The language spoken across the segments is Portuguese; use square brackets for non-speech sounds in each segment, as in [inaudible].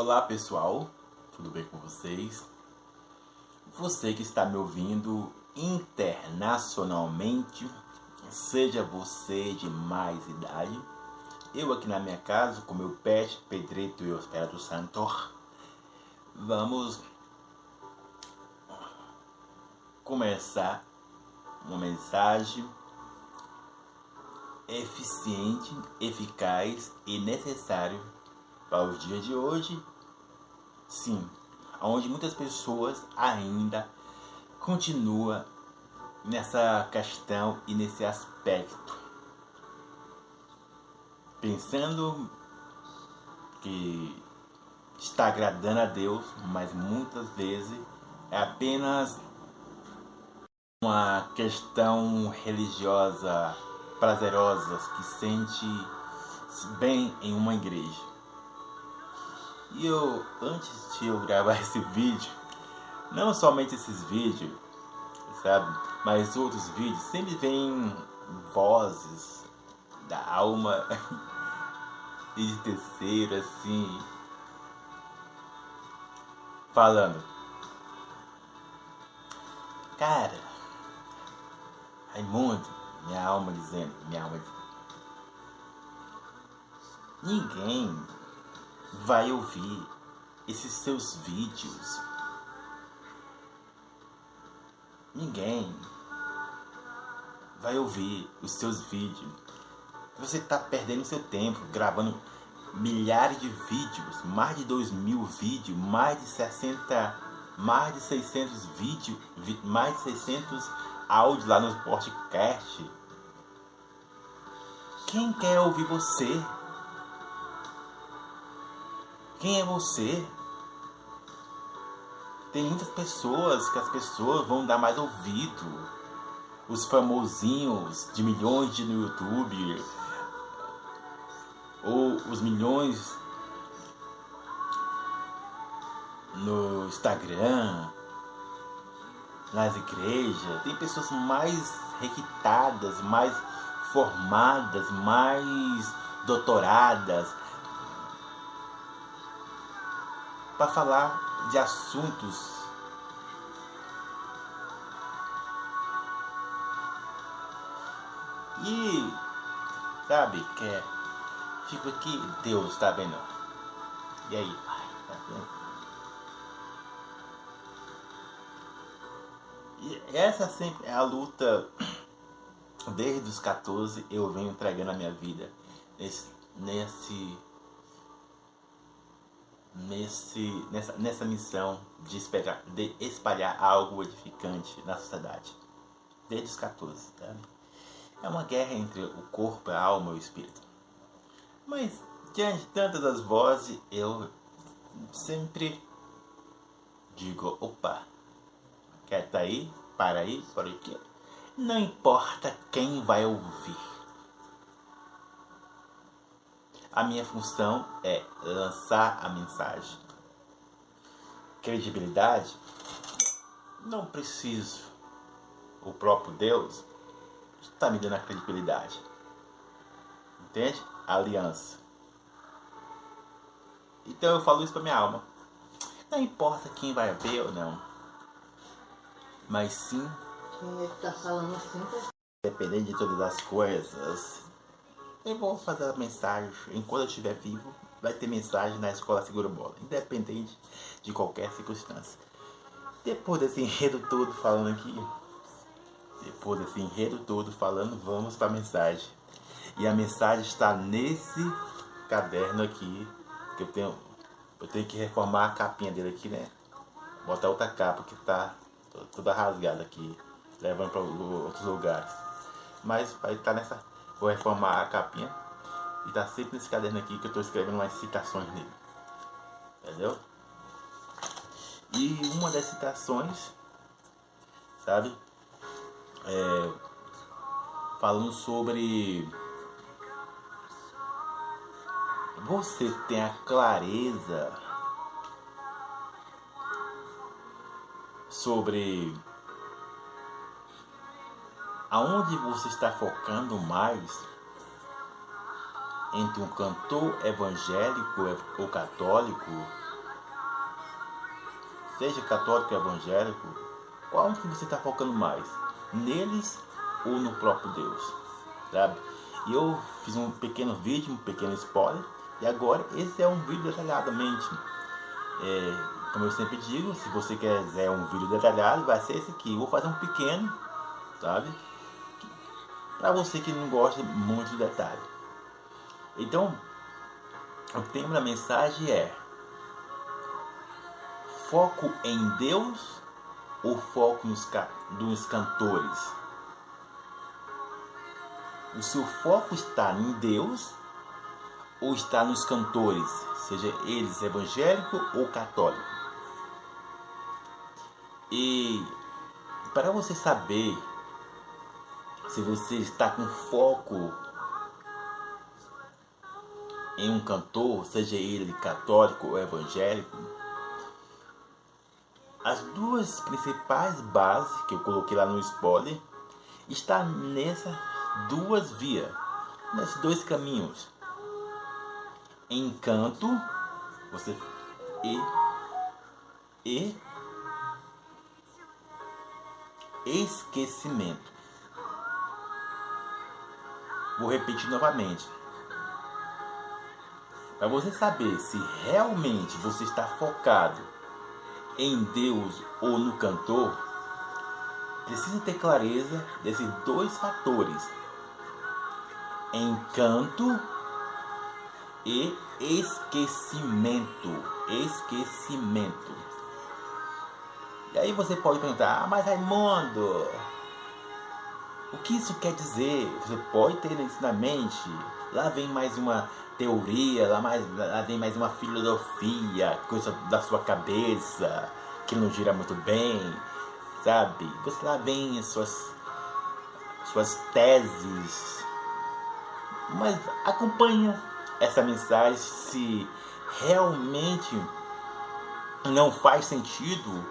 Olá pessoal, tudo bem com vocês? Você que está me ouvindo internacionalmente, seja você de mais idade, eu aqui na minha casa com meu pet Pedrito e o Espírito Santo, vamos começar uma mensagem eficiente, eficaz e necessário para os dias de hoje, sim, onde muitas pessoas ainda continua nessa questão e nesse aspecto, pensando que está agradando a Deus, mas muitas vezes é apenas uma questão religiosa prazerosa que sente bem em uma igreja. E eu, antes de eu gravar [laughs] esse vídeo, não somente esses vídeos, sabe, mas outros vídeos, sempre vem vozes da alma [laughs] e de terceiro, assim, falando. Cara, Raimundo, minha alma dizendo, minha alma dizendo, ninguém vai ouvir esses seus vídeos. Ninguém vai ouvir os seus vídeos. Você está perdendo seu tempo gravando milhares de vídeos, mais de 2 mil vídeos, mais de 60, mais de 600 vídeos, mais de 600 áudios lá no podcast. Quem quer ouvir você? Quem é você? Tem muitas pessoas que as pessoas vão dar mais ouvido. Os famosinhos de milhões de no YouTube. Ou os milhões no Instagram. Nas igrejas. Tem pessoas mais requitadas, mais formadas, mais doutoradas para falar de assuntos. E sabe que é, fico aqui Deus tá vendo? E aí? Tá vendo e essa sempre é a luta. Desde os 14 eu venho entregando a minha vida nesse, nesse nesse, nessa, nessa missão de, espalhar, de espalhar algo edificante na sociedade. Desde os 14. Tá? É uma guerra entre o corpo, a alma e o espírito. Mas, diante de tantas as vozes, eu sempre digo: opa, quer tá aí? Para aí, para aqui. Não importa quem vai ouvir a minha função é lançar a mensagem. Credibilidade? Não preciso. O próprio Deus está me dando a credibilidade. Entende? aliança. Então eu falo isso para minha alma. Não importa quem vai ver ou não. Mas sim. Quem está falando assim? Dependendo de todas as coisas, eu vou fazer a mensagem. Enquanto eu estiver vivo, vai ter mensagem na escola Segura Bola, independente de qualquer circunstância. Depois desse enredo todo falando aqui, depois desse enredo todo falando, vamos para a mensagem. E a mensagem está nesse caderno aqui, que eu tenho, eu tenho que reformar a capinha dele aqui, né? Botar outra capa que está toda rasgada aqui, levando para outros lugares. Mas vai estar nessa Vou reformar a capinha. E tá sempre nesse caderno aqui que eu tô escrevendo umas citações nele. Entendeu? E uma das citações, sabe? É, falando sobre você tem a clareza sobre aonde você está focando mais entre um cantor evangélico ou católico seja católico ou evangélico, qual que você está focando mais? Neles ou no próprio Deus? Sabe? E eu fiz um pequeno vídeo, um pequeno spoiler, e agora esse é um vídeo detalhadamente. É, como eu sempre digo, se você quiser um vídeo detalhado, vai ser esse aqui. Eu vou fazer um pequeno, sabe? Para você que não gosta muito de detalhe. Então, o tema da mensagem é foco em Deus ou foco nos, nos cantores? O seu foco está em Deus ou está nos cantores, seja eles evangélico ou católico? E para você saber se você está com foco em um cantor, seja ele católico ou evangélico, as duas principais bases que eu coloquei lá no spoiler está nessas duas vias, nesses dois caminhos. Encanto, você e e esquecimento. Vou repetir novamente. Para você saber se realmente você está focado em Deus ou no cantor, precisa ter clareza desses dois fatores: encanto e esquecimento. Esquecimento. E aí você pode perguntar, ah, mas Raimundo, o que isso quer dizer? Você pode ter isso na mente. Lá vem mais uma teoria, lá, mais, lá vem mais uma filosofia, coisa da sua cabeça, que não gira muito bem, sabe? Você lá vem as suas, suas teses. Mas acompanha essa mensagem se realmente não faz sentido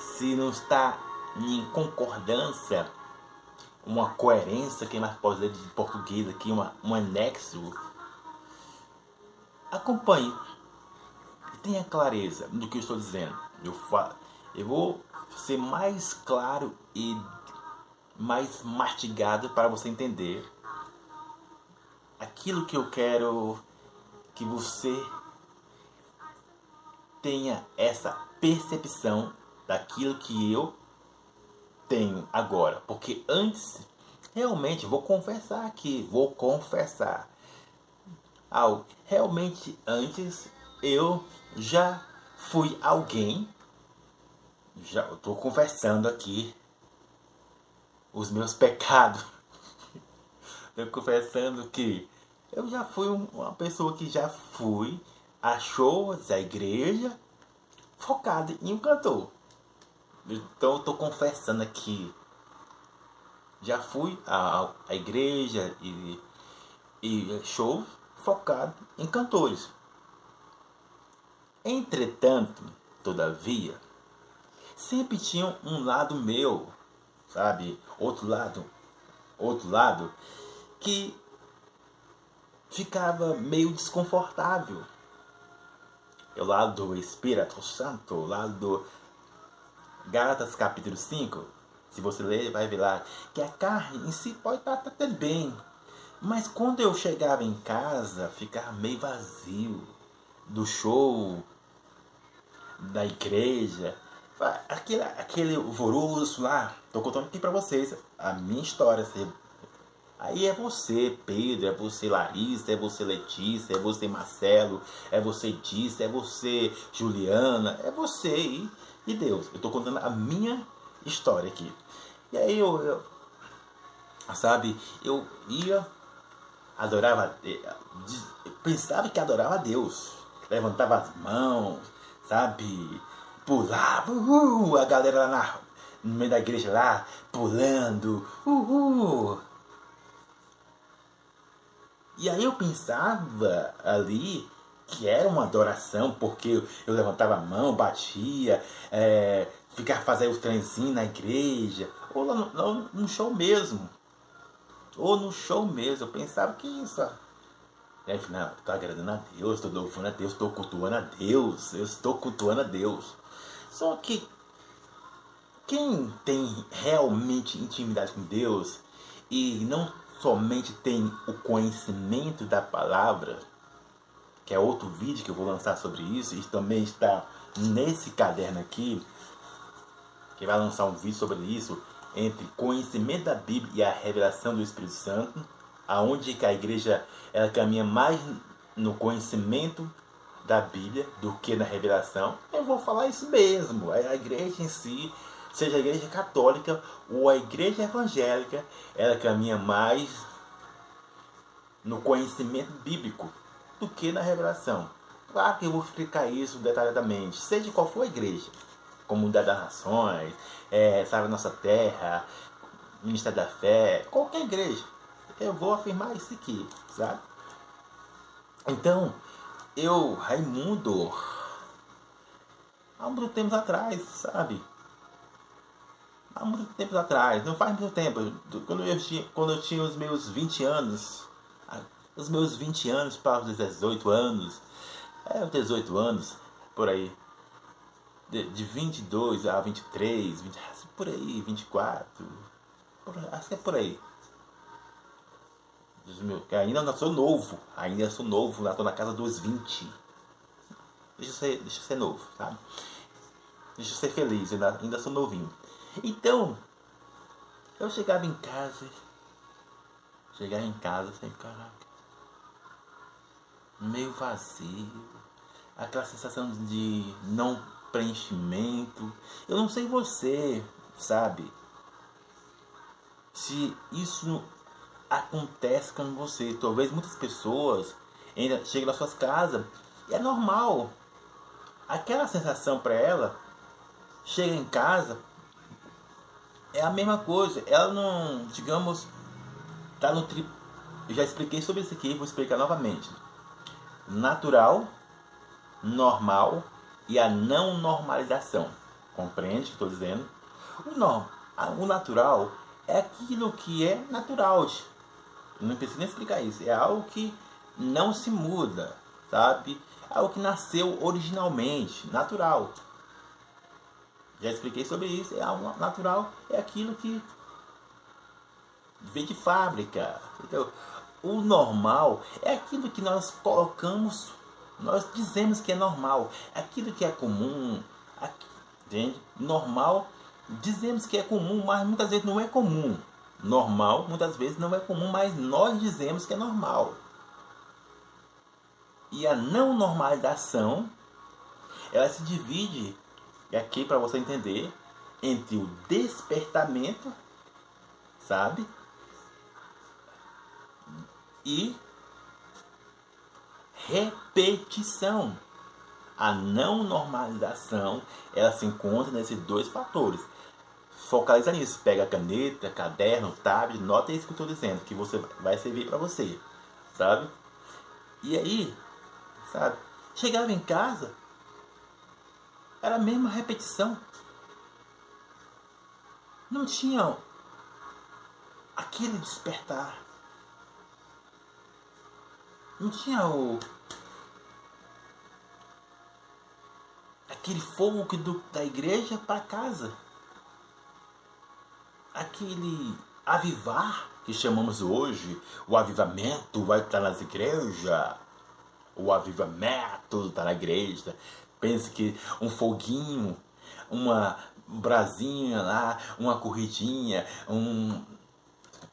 se não está em concordância, uma coerência, quem mais pode dizer de português aqui, uma, um anexo, acompanhe e tenha clareza do que eu estou dizendo. Eu, falo, eu vou ser mais claro e mais mastigado para você entender aquilo que eu quero que você tenha essa percepção daquilo que eu tenho agora. Porque antes, realmente, vou confessar aqui, vou confessar. Algo, realmente antes eu já fui alguém, já estou confessando aqui os meus [laughs] pecados. Estou confessando que eu já fui uma pessoa que já fui a shows, a igreja, focado em um cantor. Então eu tô confessando aqui. Já fui à, à igreja e, e show focado em cantores. Entretanto, todavia, sempre tinha um lado meu, sabe? Outro lado, outro lado, que ficava meio desconfortável é o lado do Espírito Santo, o lado do Gálatas capítulo 5. Se você ler, vai ver lá que a carne em si pode estar até bem. Mas quando eu chegava em casa, ficava meio vazio do show, da igreja, aquele, aquele alvoroço lá. Tô contando aqui para vocês a minha história. Aí é você, Pedro, é você, Larissa, é você, Letícia, é você, Marcelo, é você, Disse, é você, Juliana, é você e, e Deus. Eu estou contando a minha história aqui. E aí eu, eu sabe, eu ia, adorava, pensava que adorava a Deus, levantava as mãos, sabe, pulava, a galera lá na, no meio da igreja lá, pulando, uhul. E aí eu pensava ali que era uma adoração, porque eu levantava a mão, batia, é, ficava fazendo os trenzinhos na igreja, ou lá no, no, show mesmo. Ou no show mesmo. Eu pensava que isso. Aí, não, estou agradando a Deus, estou louvando a Deus, estou cultuando a Deus, eu estou cultuando a Deus. Só que quem tem realmente intimidade com Deus e não somente tem o conhecimento da palavra, que é outro vídeo que eu vou lançar sobre isso, e também está nesse caderno aqui, que vai lançar um vídeo sobre isso, entre conhecimento da Bíblia e a revelação do Espírito Santo, aonde que a igreja ela caminha mais no conhecimento da Bíblia do que na revelação. Eu vou falar isso mesmo. A igreja em si, seja a igreja católica ou a igreja evangélica, ela caminha mais no conhecimento bíblico do que na revelação. Claro que eu vou explicar isso detalhadamente, seja qual for a igreja. Comunidade das Nações, é, Sabe Nossa Terra, Ministério da Fé, qualquer igreja. Eu vou afirmar isso aqui, sabe? Então, eu, Raimundo, há muito tempo atrás, sabe? Há muito tempo atrás, não faz muito tempo, quando eu tinha, quando eu tinha os meus 20 anos, os meus 20 anos para os 18 anos, é, 18 anos, por aí, de, de 22 a 23, 20, por aí, 24, por, acho que é por aí. Que ainda não sou novo, ainda sou novo, estou na casa dos 20. Deixa eu ser, deixa eu ser novo, sabe? Deixa eu ser feliz, ainda, ainda sou novinho. Então, eu chegava em casa, chegava em casa sem caraca, meio vazio, aquela sensação de não preenchimento. Eu não sei você, sabe? Se isso acontece com você. Talvez muitas pessoas ainda cheguem nas suas casas e é normal. Aquela sensação para ela, chega em casa, é a mesma coisa. Ela não, digamos, tá no tri... Eu já expliquei sobre isso aqui, vou explicar novamente. Natural, normal e a não normalização. Compreende o que estou dizendo? O, norm, o natural é aquilo que é natural. Não preciso nem explicar isso. É algo que não se muda, sabe? É algo que nasceu originalmente, natural. Já expliquei sobre isso. É algo natural, é aquilo que vem de fábrica. Entendeu? O normal é aquilo que nós colocamos, nós dizemos que é normal. Aquilo que é comum, entende? Normal, dizemos que é comum, mas muitas vezes não é comum normal, muitas vezes não é comum, mas nós dizemos que é normal. E a não normalização, ela se divide, aqui para você entender, entre o despertamento, sabe? E repetição. A não normalização, ela se encontra nesses dois fatores focaliza nisso. Pega caneta, caderno, tablet, nota isso que eu estou dizendo, que você vai servir para você, sabe? E aí, sabe? Chegava em casa, era a mesma repetição. Não tinha aquele despertar. Não tinha o aquele fogo que do, da igreja para casa aquele avivar que chamamos hoje, o avivamento vai estar nas igrejas, o avivamento está na igreja. Pense que um foguinho, uma brasinha lá, uma corridinha, um.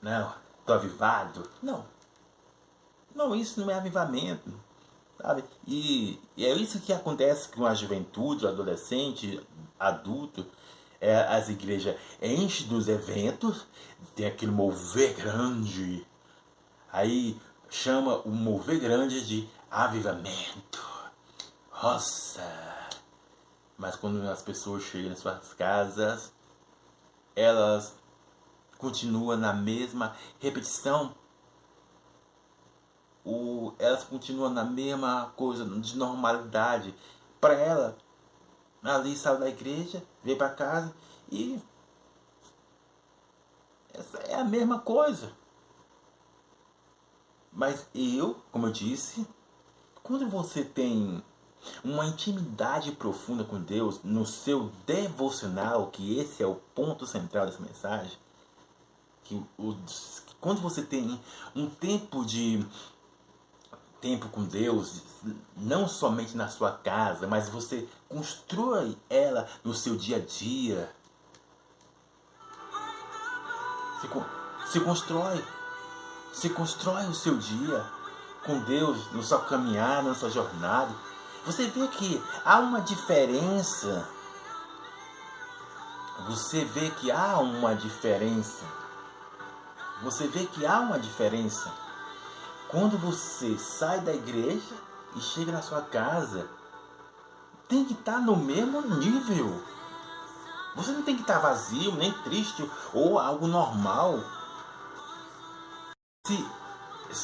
Não, tô avivado. Não. Não, isso não é avivamento. Sabe? E, e é isso que acontece com a juventude, o adolescente, adulto é, as igrejas enchem dos eventos, tem aquele mover grande. Aí chama o mover grande de avivamento. Nossa! Mas quando as pessoas chegam em suas casas, elas continuam na mesma repetição. O, elas continuam na mesma coisa de normalidade. Para ela, ali saiu da igreja, veio para casa e essa é a mesma coisa. Mas eu, como eu disse, quando você tem uma intimidade profunda com Deus no seu devocional, que esse é o ponto central dessa mensagem, que o, quando você tem um tempo de tempo com Deus, não somente na sua casa, mas você constrói ela no seu dia a dia. Se, se constrói, se constrói o seu dia com Deus, no seu caminhar, na sua jornada. Você vê que há uma diferença. Você vê que há uma diferença. Você vê que há uma diferença quando você sai da igreja e chega na sua casa, tem que estar tá no mesmo nível. Você não tem que estar tá vazio, nem triste ou algo normal. Se,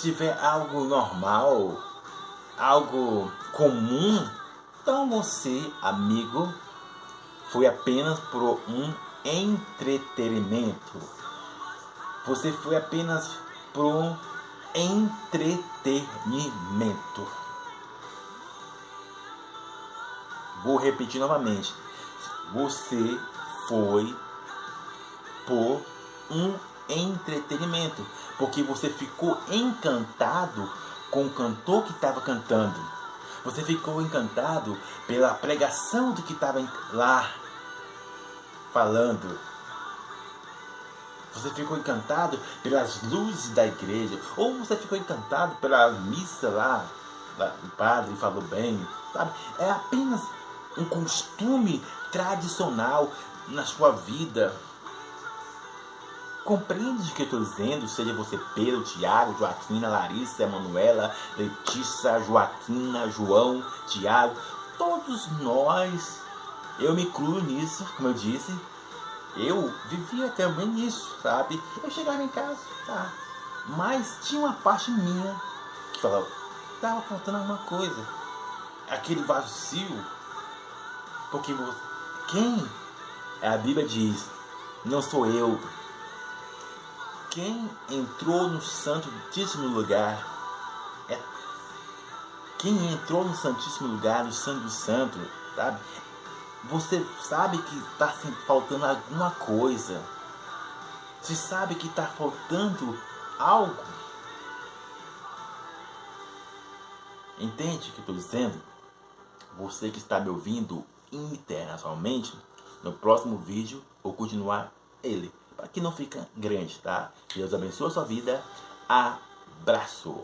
tiver algo normal, algo comum, então você, amigo, foi apenas por um entretenimento. Você foi apenas por um entretenimento. Vou repetir novamente. Você foi por um entretenimento, porque você ficou encantado com o cantor que estava cantando. Você ficou encantado pela pregação do que estava lá falando. Você ficou encantado pelas luzes da igreja. Ou você ficou encantado pela missa lá. O padre falou bem. Sabe? É apenas um costume tradicional na sua vida. Compreende o que eu estou dizendo? Seja você Pedro, Tiago, Joaquina, Larissa, Emanuela, Letícia, Joaquina, João, Tiago. Todos nós, eu me incluo nisso, como eu disse, eu vivia também nisso, sabe? Eu chegava em casa, tá. Mas tinha uma parte minha que falava, tava faltando alguma coisa. Aquele vazio. Porque você, quem? A Bíblia diz, não sou eu. Quem entrou no Santíssimo Lugar é quem entrou no Santíssimo Lugar, no Santo Santo, sabe? Você sabe que está faltando alguma coisa. Você sabe que está faltando algo. Entende o que eu estou dizendo? Você que está me ouvindo internacionalmente, no próximo vídeo vou continuar ele. Para que não fique grande, tá? Deus abençoe a sua vida. Abraço.